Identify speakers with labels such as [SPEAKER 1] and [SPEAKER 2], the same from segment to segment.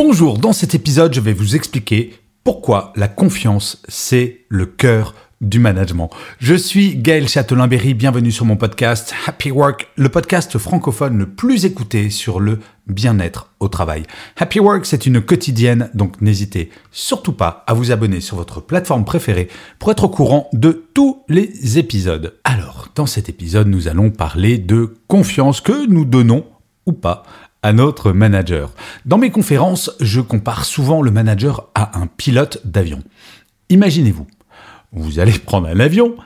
[SPEAKER 1] Bonjour, dans cet épisode, je vais vous expliquer pourquoi la confiance, c'est le cœur du management. Je suis Gaël Châtelain-Berry, bienvenue sur mon podcast Happy Work, le podcast francophone le plus écouté sur le bien-être au travail. Happy Work, c'est une quotidienne, donc n'hésitez surtout pas à vous abonner sur votre plateforme préférée pour être au courant de tous les épisodes. Alors, dans cet épisode, nous allons parler de confiance que nous donnons ou pas à notre manager. Dans mes conférences, je compare souvent le manager à un pilote d'avion. Imaginez-vous, vous allez prendre un avion,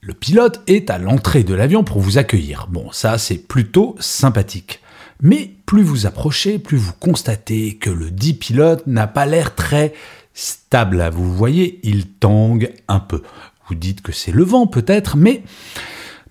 [SPEAKER 1] le pilote est à l'entrée de l'avion pour vous accueillir. Bon, ça c'est plutôt sympathique. Mais plus vous approchez, plus vous constatez que le dit pilote n'a pas l'air très stable. Vous voyez, il tangue un peu. Vous dites que c'est le vent peut-être, mais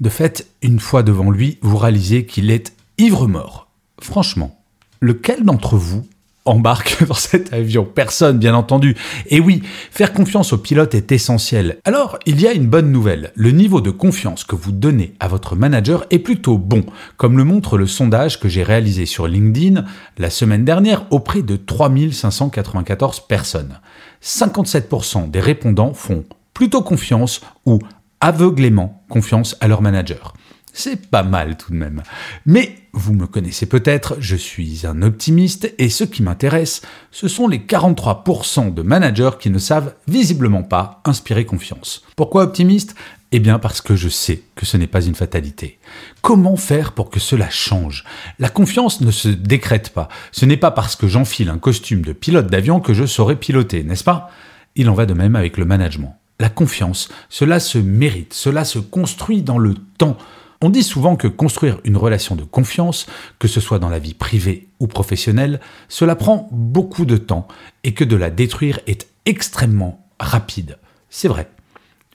[SPEAKER 1] de fait, une fois devant lui, vous réalisez qu'il est ivre-mort. Franchement, lequel d'entre vous embarque dans cet avion? Personne, bien entendu. Et oui, faire confiance au pilote est essentiel. Alors, il y a une bonne nouvelle. Le niveau de confiance que vous donnez à votre manager est plutôt bon, comme le montre le sondage que j'ai réalisé sur LinkedIn la semaine dernière auprès de 3594 personnes. 57% des répondants font plutôt confiance ou aveuglément confiance à leur manager. C'est pas mal tout de même. Mais vous me connaissez peut-être, je suis un optimiste et ce qui m'intéresse, ce sont les 43% de managers qui ne savent visiblement pas inspirer confiance. Pourquoi optimiste? Eh bien parce que je sais que ce n'est pas une fatalité. Comment faire pour que cela change? La confiance ne se décrète pas. Ce n'est pas parce que j'enfile un costume de pilote d'avion que je saurai piloter, n'est-ce pas? Il en va de même avec le management. La confiance, cela se mérite, cela se construit dans le temps. On dit souvent que construire une relation de confiance, que ce soit dans la vie privée ou professionnelle, cela prend beaucoup de temps et que de la détruire est extrêmement rapide. C'est vrai.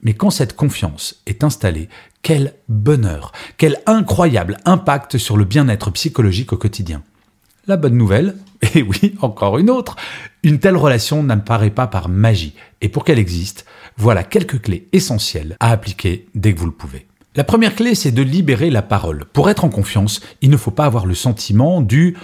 [SPEAKER 1] Mais quand cette confiance est installée, quel bonheur, quel incroyable impact sur le bien-être psychologique au quotidien. La bonne nouvelle, et oui, encore une autre, une telle relation n'apparaît pas par magie, et pour qu'elle existe, voilà quelques clés essentielles à appliquer dès que vous le pouvez. La première clé, c'est de libérer la parole. Pour être en confiance, il ne faut pas avoir le sentiment du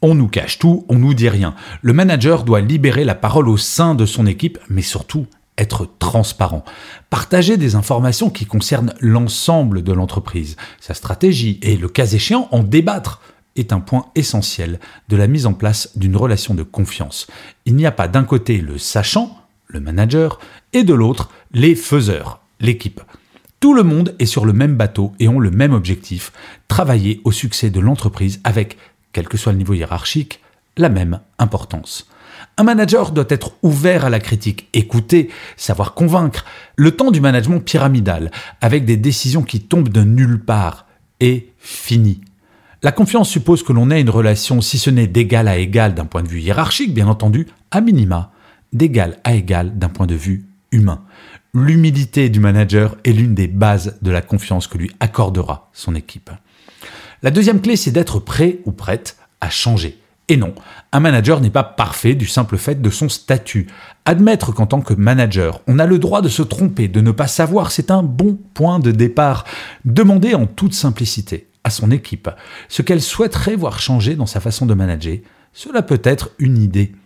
[SPEAKER 1] on nous cache tout, on nous dit rien. Le manager doit libérer la parole au sein de son équipe, mais surtout être transparent. Partager des informations qui concernent l'ensemble de l'entreprise, sa stratégie et le cas échéant en débattre est un point essentiel de la mise en place d'une relation de confiance. Il n'y a pas d'un côté le sachant, le manager, et de l'autre les faiseurs, l'équipe. Tout le monde est sur le même bateau et ont le même objectif, travailler au succès de l'entreprise avec, quel que soit le niveau hiérarchique, la même importance. Un manager doit être ouvert à la critique, écouter, savoir convaincre. Le temps du management pyramidal, avec des décisions qui tombent de nulle part, est fini. La confiance suppose que l'on ait une relation, si ce n'est d'égal à égal d'un point de vue hiérarchique, bien entendu, à minima, d'égal à égal d'un point de vue humain. L'humilité du manager est l'une des bases de la confiance que lui accordera son équipe. La deuxième clé, c'est d'être prêt ou prête à changer. Et non, un manager n'est pas parfait du simple fait de son statut. Admettre qu'en tant que manager, on a le droit de se tromper, de ne pas savoir, c'est un bon point de départ. Demander en toute simplicité à son équipe ce qu'elle souhaiterait voir changer dans sa façon de manager, cela peut être une idée.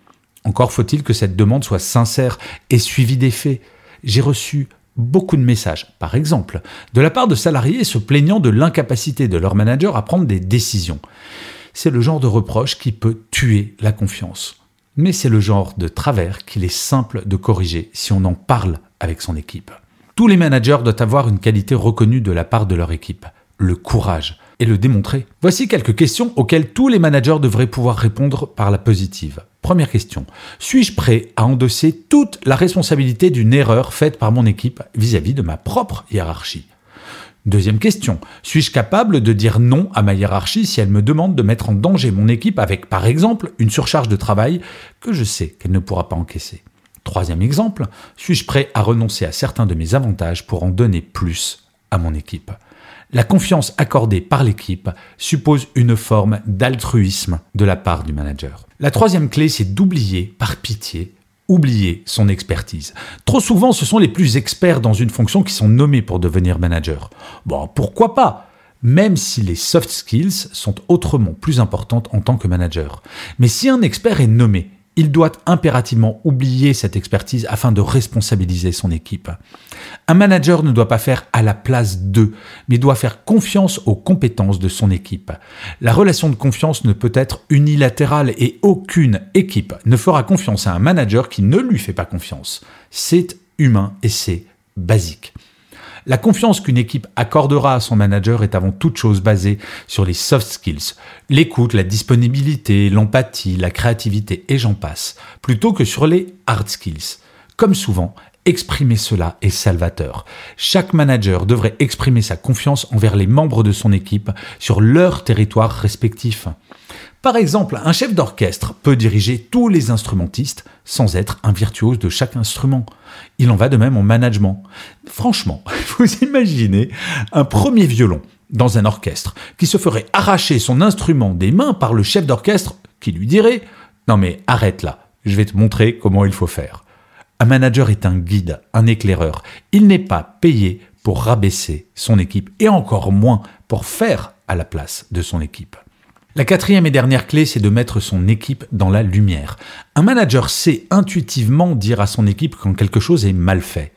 [SPEAKER 1] Encore faut-il que cette demande soit sincère et suivie des faits j'ai reçu beaucoup de messages, par exemple, de la part de salariés se plaignant de l'incapacité de leur manager à prendre des décisions. C'est le genre de reproche qui peut tuer la confiance. Mais c'est le genre de travers qu'il est simple de corriger si on en parle avec son équipe. Tous les managers doivent avoir une qualité reconnue de la part de leur équipe, le courage, et le démontrer. Voici quelques questions auxquelles tous les managers devraient pouvoir répondre par la positive. Première question. Suis-je prêt à endosser toute la responsabilité d'une erreur faite par mon équipe vis-à-vis de ma propre hiérarchie? Deuxième question, suis-je capable de dire non à ma hiérarchie si elle me demande de mettre en danger mon équipe avec, par exemple, une surcharge de travail que je sais qu'elle ne pourra pas encaisser? Troisième exemple, suis-je prêt à renoncer à certains de mes avantages pour en donner plus? À mon équipe La confiance accordée par l'équipe suppose une forme d'altruisme de la part du manager. La troisième clé, c'est d'oublier, par pitié, oublier son expertise. Trop souvent, ce sont les plus experts dans une fonction qui sont nommés pour devenir manager. Bon, pourquoi pas? Même si les soft skills sont autrement plus importantes en tant que manager. Mais si un expert est nommé il doit impérativement oublier cette expertise afin de responsabiliser son équipe. Un manager ne doit pas faire à la place d'eux, mais doit faire confiance aux compétences de son équipe. La relation de confiance ne peut être unilatérale et aucune équipe ne fera confiance à un manager qui ne lui fait pas confiance. C'est humain et c'est basique. La confiance qu'une équipe accordera à son manager est avant toute chose basée sur les soft skills, l'écoute, la disponibilité, l'empathie, la créativité et j'en passe, plutôt que sur les hard skills. Comme souvent, exprimer cela est salvateur. Chaque manager devrait exprimer sa confiance envers les membres de son équipe sur leur territoire respectif. Par exemple, un chef d'orchestre peut diriger tous les instrumentistes sans être un virtuose de chaque instrument. Il en va de même en management. Franchement, vous imaginez un premier violon dans un orchestre qui se ferait arracher son instrument des mains par le chef d'orchestre qui lui dirait ⁇ Non mais arrête là, je vais te montrer comment il faut faire ⁇ Un manager est un guide, un éclaireur. Il n'est pas payé pour rabaisser son équipe et encore moins pour faire à la place de son équipe. La quatrième et dernière clé, c'est de mettre son équipe dans la lumière. Un manager sait intuitivement dire à son équipe quand quelque chose est mal fait.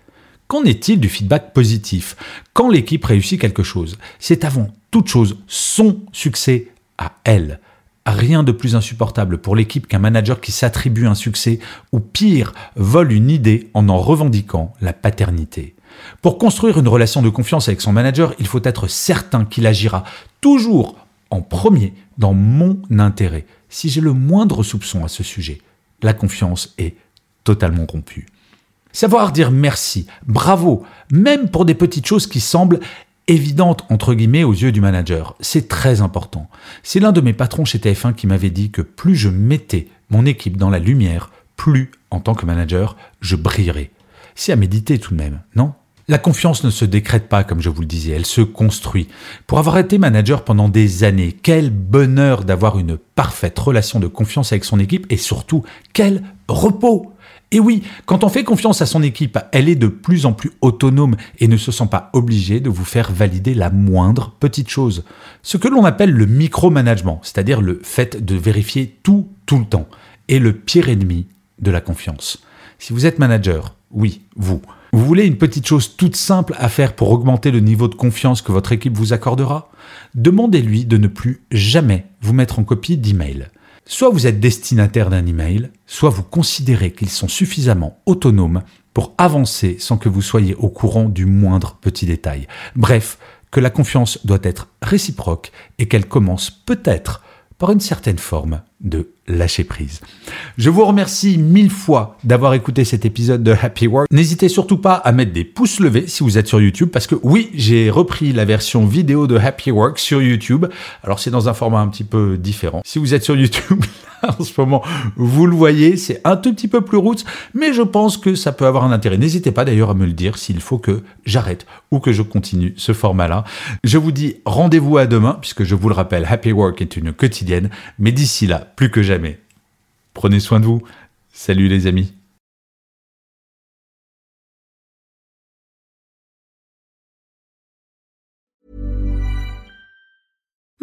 [SPEAKER 1] Qu'en est-il du feedback positif Quand l'équipe réussit quelque chose, c'est avant toute chose son succès à elle. Rien de plus insupportable pour l'équipe qu'un manager qui s'attribue un succès ou pire, vole une idée en en revendiquant la paternité. Pour construire une relation de confiance avec son manager, il faut être certain qu'il agira toujours en premier dans mon intérêt. Si j'ai le moindre soupçon à ce sujet, la confiance est totalement rompue. Savoir dire merci, bravo, même pour des petites choses qui semblent évidentes entre guillemets aux yeux du manager, c'est très important. C'est l'un de mes patrons chez TF1 qui m'avait dit que plus je mettais mon équipe dans la lumière, plus en tant que manager, je brillerais. C'est à méditer tout de même, non? La confiance ne se décrète pas, comme je vous le disais, elle se construit. Pour avoir été manager pendant des années, quel bonheur d'avoir une parfaite relation de confiance avec son équipe et surtout, quel repos et oui, quand on fait confiance à son équipe, elle est de plus en plus autonome et ne se sent pas obligée de vous faire valider la moindre petite chose. Ce que l'on appelle le micromanagement, c'est-à-dire le fait de vérifier tout tout le temps, est le pire ennemi de la confiance. Si vous êtes manager, oui, vous, vous voulez une petite chose toute simple à faire pour augmenter le niveau de confiance que votre équipe vous accordera? Demandez-lui de ne plus jamais vous mettre en copie d'email. Soit vous êtes destinataire d'un email, soit vous considérez qu'ils sont suffisamment autonomes pour avancer sans que vous soyez au courant du moindre petit détail. Bref, que la confiance doit être réciproque et qu'elle commence peut-être par une certaine forme de lâcher prise. Je vous remercie mille fois d'avoir écouté cet épisode de Happy Work. N'hésitez surtout pas à mettre des pouces levés si vous êtes sur YouTube parce que oui, j'ai repris la version vidéo de Happy Work sur YouTube. Alors c'est dans un format un petit peu différent. Si vous êtes sur YouTube en ce moment, vous le voyez, c'est un tout petit peu plus roots, mais je pense que ça peut avoir un intérêt. N'hésitez pas d'ailleurs à me le dire s'il faut que j'arrête ou que je continue ce format-là. Je vous dis rendez-vous à demain puisque je vous le rappelle, Happy Work est une quotidienne, mais d'ici là, plus que jamais. Prenez soin de vous. Salut les amis.